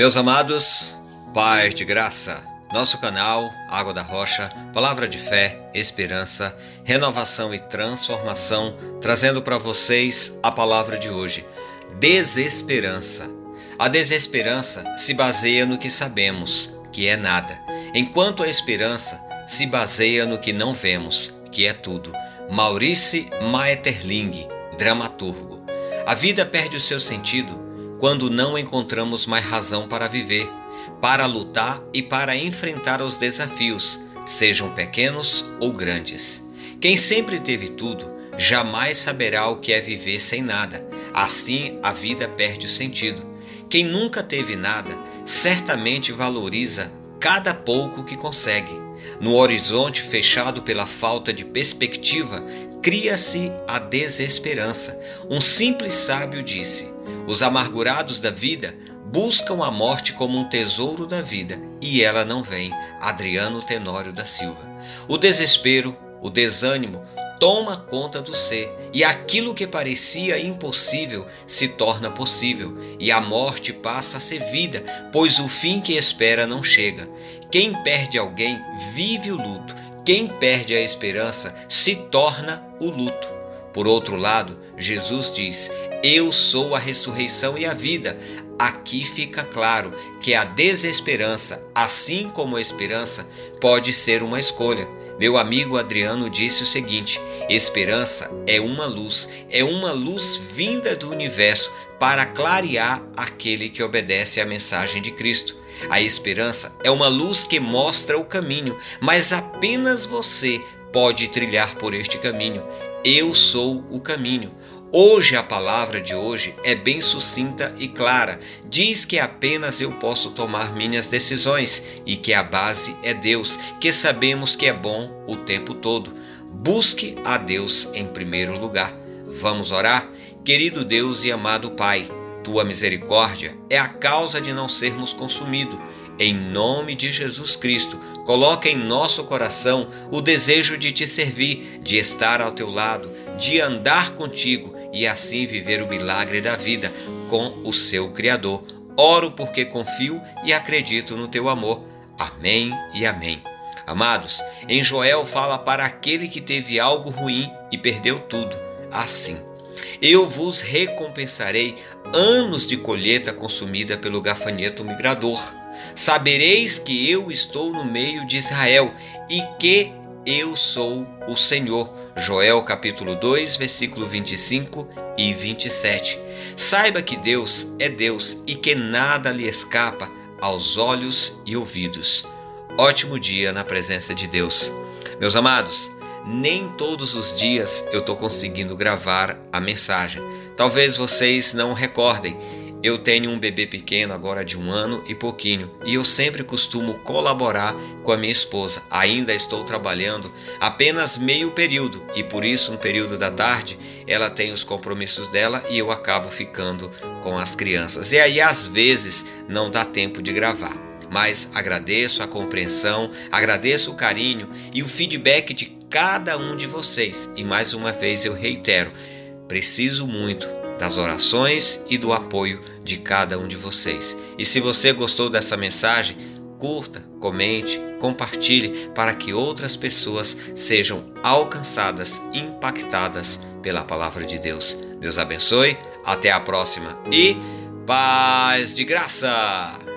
Meus amados, paz de graça, nosso canal Água da Rocha, palavra de fé, esperança, renovação e transformação, trazendo para vocês a palavra de hoje: desesperança. A desesperança se baseia no que sabemos, que é nada, enquanto a esperança se baseia no que não vemos, que é tudo. Maurice Maeterlinck, dramaturgo. A vida perde o seu sentido quando não encontramos mais razão para viver, para lutar e para enfrentar os desafios, sejam pequenos ou grandes. Quem sempre teve tudo, jamais saberá o que é viver sem nada. Assim a vida perde o sentido. Quem nunca teve nada, certamente valoriza cada pouco que consegue. No horizonte fechado pela falta de perspectiva, cria-se a desesperança. Um simples sábio disse: Os amargurados da vida buscam a morte como um tesouro da vida e ela não vem. Adriano Tenório da Silva. O desespero, o desânimo toma conta do ser e aquilo que parecia impossível se torna possível e a morte passa a ser vida, pois o fim que espera não chega. Quem perde alguém vive o luto, quem perde a esperança se torna o luto. Por outro lado, Jesus diz: Eu sou a ressurreição e a vida. Aqui fica claro que a desesperança, assim como a esperança, pode ser uma escolha. Meu amigo Adriano disse o seguinte: esperança é uma luz, é uma luz vinda do universo para clarear aquele que obedece à mensagem de Cristo. A esperança é uma luz que mostra o caminho, mas apenas você pode trilhar por este caminho. Eu sou o caminho. Hoje a palavra de hoje é bem sucinta e clara. Diz que apenas eu posso tomar minhas decisões e que a base é Deus, que sabemos que é bom o tempo todo. Busque a Deus em primeiro lugar. Vamos orar? Querido Deus e amado Pai, tua misericórdia é a causa de não sermos consumidos. Em nome de Jesus Cristo, coloca em nosso coração o desejo de te servir, de estar ao teu lado, de andar contigo e assim viver o milagre da vida com o seu Criador. Oro porque confio e acredito no teu amor. Amém e amém. Amados, em Joel fala para aquele que teve algo ruim e perdeu tudo, assim eu vos recompensarei anos de colheita consumida pelo gafanhoto migrador. Sabereis que eu estou no meio de Israel e que eu sou o Senhor. Joel capítulo 2, versículo 25 e 27. Saiba que Deus é Deus e que nada lhe escapa aos olhos e ouvidos. Ótimo dia na presença de Deus. Meus amados, nem todos os dias eu estou conseguindo gravar a mensagem. Talvez vocês não recordem. Eu tenho um bebê pequeno agora de um ano e pouquinho e eu sempre costumo colaborar com a minha esposa. Ainda estou trabalhando apenas meio período e por isso no período da tarde ela tem os compromissos dela e eu acabo ficando com as crianças. E aí às vezes não dá tempo de gravar. Mas agradeço a compreensão, agradeço o carinho e o feedback de cada um de vocês. E mais uma vez eu reitero: preciso muito das orações e do apoio de cada um de vocês. E se você gostou dessa mensagem, curta, comente, compartilhe para que outras pessoas sejam alcançadas, impactadas pela palavra de Deus. Deus abençoe, até a próxima e paz de graça!